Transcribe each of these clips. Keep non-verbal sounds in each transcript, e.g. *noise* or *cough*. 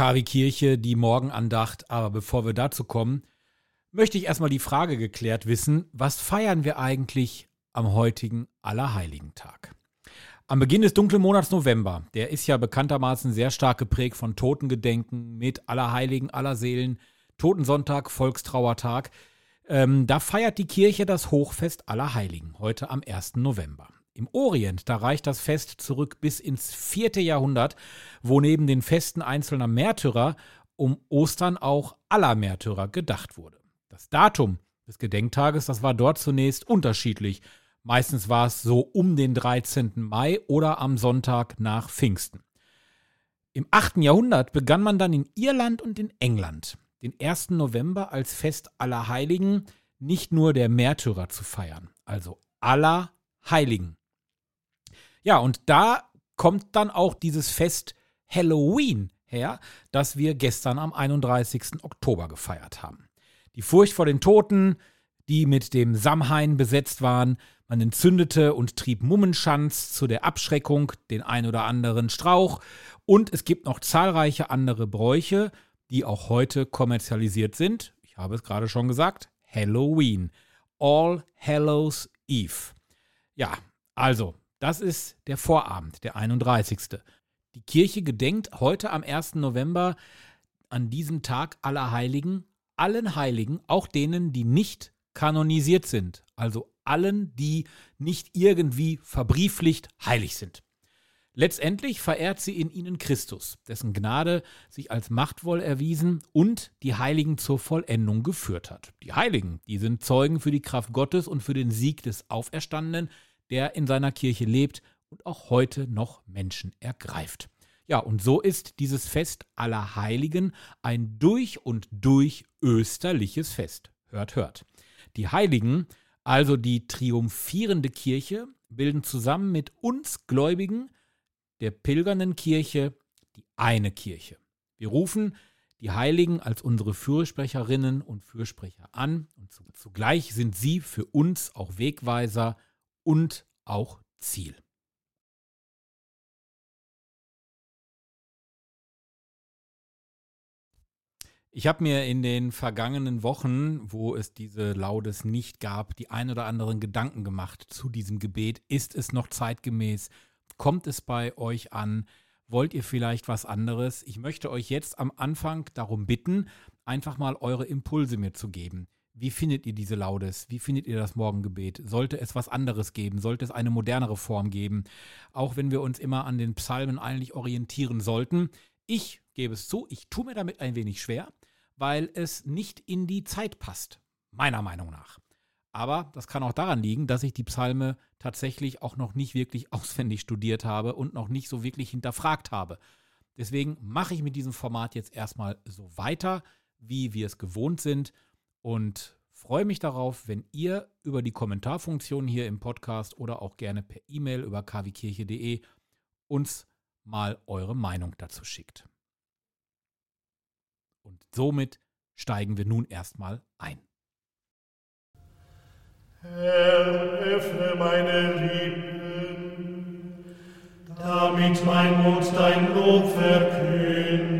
KW Kirche, die Morgenandacht. Aber bevor wir dazu kommen, möchte ich erstmal die Frage geklärt wissen, was feiern wir eigentlich am heutigen Allerheiligentag? Am Beginn des dunklen Monats November, der ist ja bekanntermaßen sehr stark geprägt von Totengedenken mit Allerheiligen, Allerseelen, Totensonntag, Volkstrauertag. Ähm, da feiert die Kirche das Hochfest Allerheiligen, heute am 1. November. Im Orient, da reicht das Fest zurück bis ins vierte Jahrhundert, wo neben den Festen einzelner Märtyrer um Ostern auch aller Märtyrer gedacht wurde. Das Datum des Gedenktages, das war dort zunächst unterschiedlich. Meistens war es so um den 13. Mai oder am Sonntag nach Pfingsten. Im 8. Jahrhundert begann man dann in Irland und in England den 1. November als Fest aller Heiligen nicht nur der Märtyrer zu feiern, also aller Heiligen. Ja, und da kommt dann auch dieses Fest Halloween her, das wir gestern am 31. Oktober gefeiert haben. Die Furcht vor den Toten, die mit dem Samhain besetzt waren, man entzündete und trieb Mummenschanz zu der Abschreckung, den ein oder anderen Strauch und es gibt noch zahlreiche andere Bräuche, die auch heute kommerzialisiert sind. Ich habe es gerade schon gesagt, Halloween. All Hallows Eve. Ja, also das ist der Vorabend, der 31. Die Kirche gedenkt heute am 1. November an diesem Tag aller Heiligen, allen Heiligen, auch denen, die nicht kanonisiert sind, also allen, die nicht irgendwie verbrieflicht heilig sind. Letztendlich verehrt sie in ihnen Christus, dessen Gnade sich als machtvoll erwiesen und die Heiligen zur Vollendung geführt hat. Die Heiligen, die sind Zeugen für die Kraft Gottes und für den Sieg des Auferstandenen, der in seiner Kirche lebt und auch heute noch Menschen ergreift. Ja, und so ist dieses Fest aller Heiligen ein durch und durch österliches Fest. Hört, hört. Die Heiligen, also die triumphierende Kirche, bilden zusammen mit uns Gläubigen der pilgernden Kirche die eine Kirche. Wir rufen die Heiligen als unsere Fürsprecherinnen und Fürsprecher an und zugleich sind sie für uns auch Wegweiser und auch Ziel. Ich habe mir in den vergangenen Wochen, wo es diese Laudes nicht gab, die ein oder anderen Gedanken gemacht zu diesem Gebet. Ist es noch zeitgemäß? Kommt es bei euch an? Wollt ihr vielleicht was anderes? Ich möchte euch jetzt am Anfang darum bitten, einfach mal eure Impulse mir zu geben. Wie findet ihr diese Laudes? Wie findet ihr das Morgengebet? Sollte es was anderes geben? Sollte es eine modernere Form geben? Auch wenn wir uns immer an den Psalmen eigentlich orientieren sollten. Ich gebe es zu, ich tue mir damit ein wenig schwer, weil es nicht in die Zeit passt, meiner Meinung nach. Aber das kann auch daran liegen, dass ich die Psalme tatsächlich auch noch nicht wirklich *laughs* auswendig studiert habe und noch nicht so wirklich hinterfragt habe. Deswegen mache ich mit diesem Format jetzt erstmal so weiter, wie wir es gewohnt sind und freue mich darauf, wenn ihr über die Kommentarfunktion hier im Podcast oder auch gerne per E-Mail über kwkirche.de uns mal eure Meinung dazu schickt. Und somit steigen wir nun erstmal ein. Herr, öffne meine Lippen, damit mein Mund dein Lob verkünde.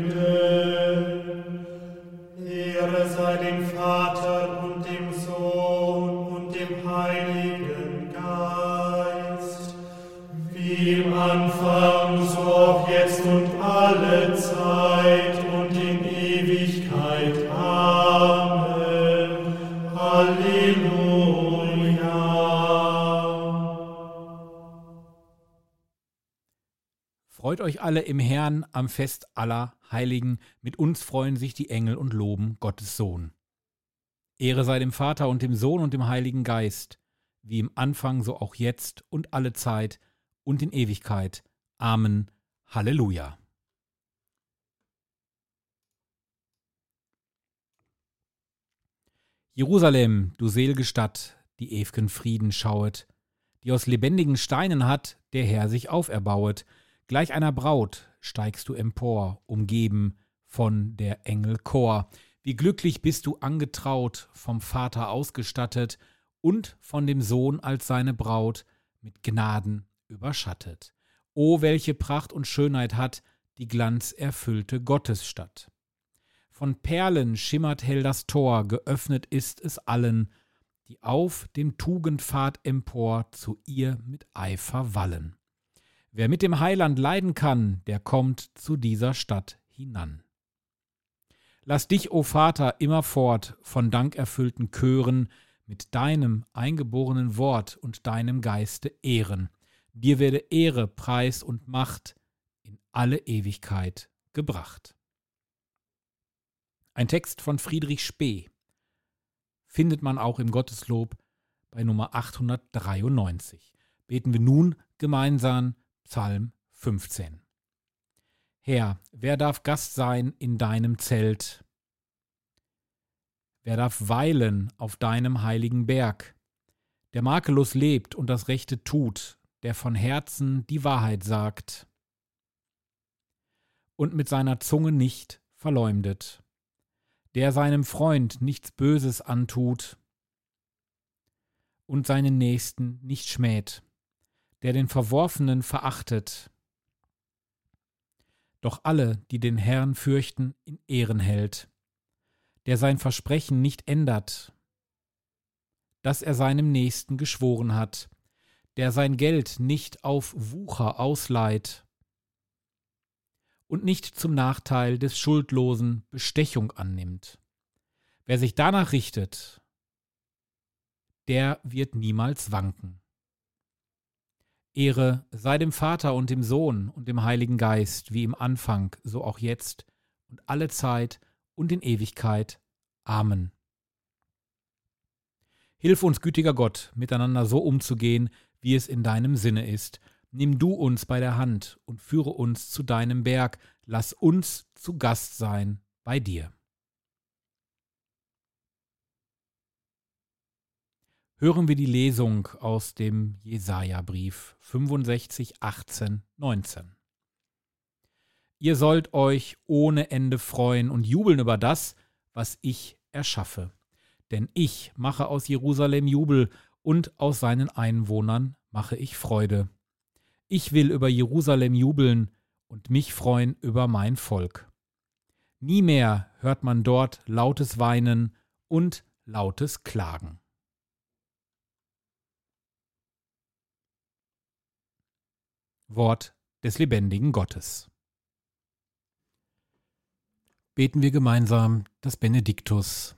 Im Anfang, so auch jetzt und alle Zeit und in Ewigkeit. Amen. Halleluja. Freut euch alle im Herrn am Fest aller Heiligen, mit uns freuen sich die Engel und loben Gottes Sohn. Ehre sei dem Vater und dem Sohn und dem Heiligen Geist, wie im Anfang so auch jetzt und alle Zeit und in Ewigkeit. Amen. Halleluja. Jerusalem, du selge Stadt, die ew'gen Frieden schauet, die aus lebendigen Steinen hat, der Herr sich auferbauet, gleich einer Braut steigst du empor, umgeben von der Engel Chor. Wie glücklich bist du angetraut, vom Vater ausgestattet und von dem Sohn als seine Braut mit Gnaden überschattet. O welche Pracht und Schönheit hat die glanzerfüllte Gottesstadt. Von Perlen schimmert hell das Tor, geöffnet ist es allen, die auf dem Tugendpfad empor zu ihr mit Eifer wallen. Wer mit dem Heiland leiden kann, der kommt zu dieser Stadt hinan. Lass dich, o Vater, immerfort von dankerfüllten Chören mit deinem eingeborenen Wort und deinem Geiste ehren. Dir werde Ehre, Preis und Macht in alle Ewigkeit gebracht. Ein Text von Friedrich Spee findet man auch im Gotteslob bei Nummer 893. Beten wir nun gemeinsam Psalm 15. Herr, wer darf Gast sein in deinem Zelt? Wer darf weilen auf deinem heiligen Berg? Der makellos lebt und das Rechte tut, der von Herzen die Wahrheit sagt und mit seiner Zunge nicht verleumdet, der seinem Freund nichts Böses antut und seinen Nächsten nicht schmäht, der den Verworfenen verachtet, doch alle, die den Herrn fürchten, in Ehren hält, der sein Versprechen nicht ändert, das er seinem Nächsten geschworen hat, der sein Geld nicht auf Wucher ausleiht und nicht zum Nachteil des Schuldlosen Bestechung annimmt. Wer sich danach richtet, der wird niemals wanken. Ehre sei dem Vater und dem Sohn und dem Heiligen Geist, wie im Anfang, so auch jetzt und alle Zeit und in Ewigkeit. Amen. Hilf uns, gütiger Gott, miteinander so umzugehen, wie es in deinem Sinne ist. Nimm du uns bei der Hand und führe uns zu deinem Berg. Lass uns zu Gast sein bei dir. hören wir die Lesung aus dem Jesaja-Brief 65, 18, 19. Ihr sollt euch ohne Ende freuen und jubeln über das, was ich erschaffe. Denn ich mache aus Jerusalem Jubel und aus seinen Einwohnern mache ich Freude. Ich will über Jerusalem jubeln und mich freuen über mein Volk. Nie mehr hört man dort lautes Weinen und lautes Klagen. Wort des lebendigen Gottes. Beten wir gemeinsam das Benediktus.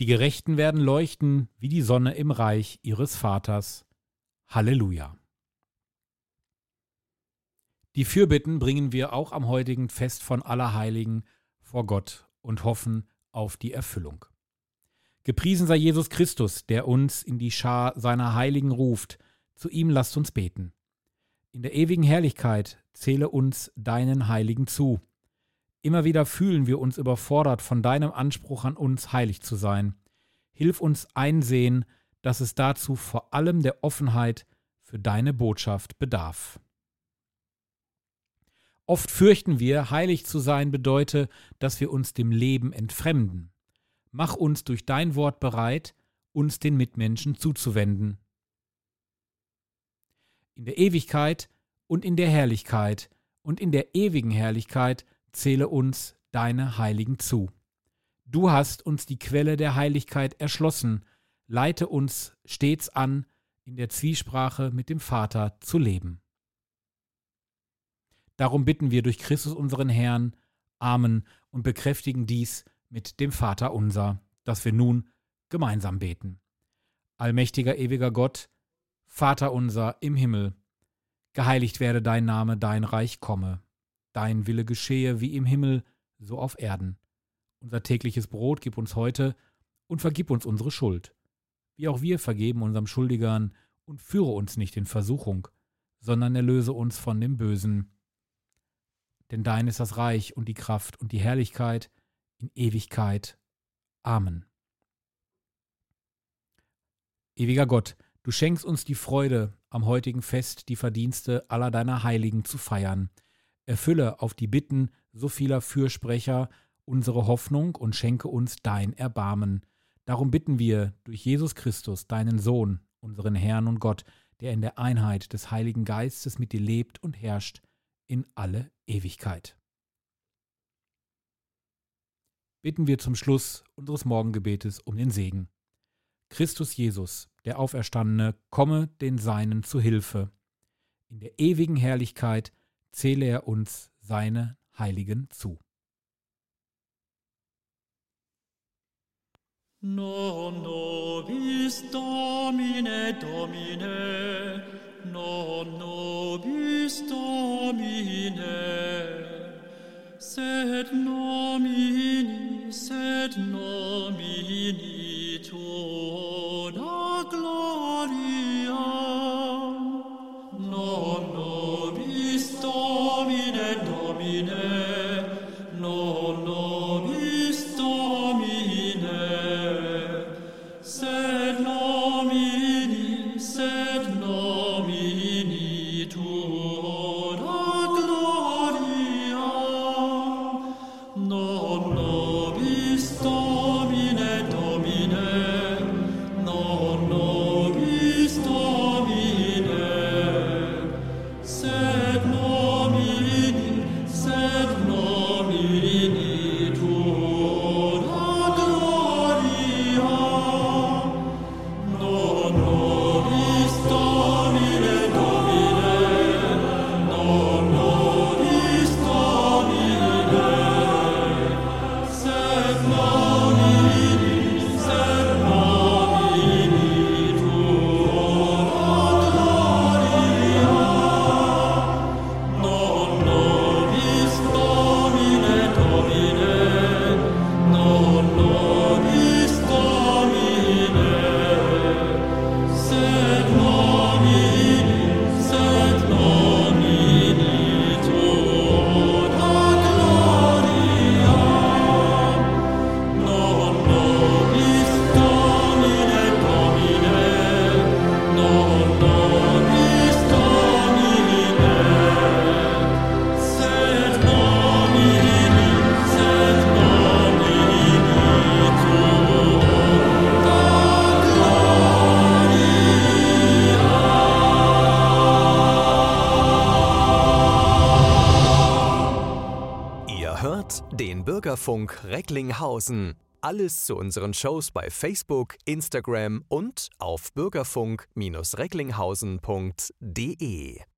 Die Gerechten werden leuchten wie die Sonne im Reich ihres Vaters. Halleluja. Die Fürbitten bringen wir auch am heutigen Fest von Allerheiligen vor Gott und hoffen auf die Erfüllung. Gepriesen sei Jesus Christus, der uns in die Schar seiner Heiligen ruft, zu ihm lasst uns beten. In der ewigen Herrlichkeit zähle uns deinen Heiligen zu. Immer wieder fühlen wir uns überfordert von deinem Anspruch an uns, heilig zu sein. Hilf uns einsehen, dass es dazu vor allem der Offenheit für deine Botschaft bedarf. Oft fürchten wir, heilig zu sein bedeute, dass wir uns dem Leben entfremden. Mach uns durch dein Wort bereit, uns den Mitmenschen zuzuwenden. In der Ewigkeit und in der Herrlichkeit und in der ewigen Herrlichkeit zähle uns deine Heiligen zu. Du hast uns die Quelle der Heiligkeit erschlossen, leite uns stets an, in der Zwiesprache mit dem Vater zu leben. Darum bitten wir durch Christus unseren Herrn, Amen, und bekräftigen dies mit dem Vater unser, dass wir nun gemeinsam beten. Allmächtiger, ewiger Gott, Vater unser im Himmel, geheiligt werde dein Name, dein Reich komme, dein Wille geschehe wie im Himmel, so auf Erden. Unser tägliches Brot gib uns heute und vergib uns unsere Schuld, wie auch wir vergeben unserem Schuldigern, und führe uns nicht in Versuchung, sondern erlöse uns von dem Bösen. Denn dein ist das Reich und die Kraft und die Herrlichkeit in Ewigkeit. Amen. Ewiger Gott, du schenkst uns die Freude, am heutigen Fest die Verdienste aller deiner Heiligen zu feiern. Erfülle auf die Bitten so vieler Fürsprecher unsere Hoffnung und schenke uns dein Erbarmen. Darum bitten wir durch Jesus Christus, deinen Sohn, unseren Herrn und Gott, der in der Einheit des Heiligen Geistes mit dir lebt und herrscht in alle Ewigkeit. Bitten wir zum Schluss unseres Morgengebetes um den Segen. Christus Jesus, der Auferstandene, komme den Seinen zu Hilfe. In der ewigen Herrlichkeit zähle er uns seine Heiligen zu. Non nobis Domine Domine, non nobis Domine, sed nomini, Bürgerfunk Recklinghausen. Alles zu unseren Shows bei Facebook, Instagram und auf bürgerfunk-recklinghausen.de.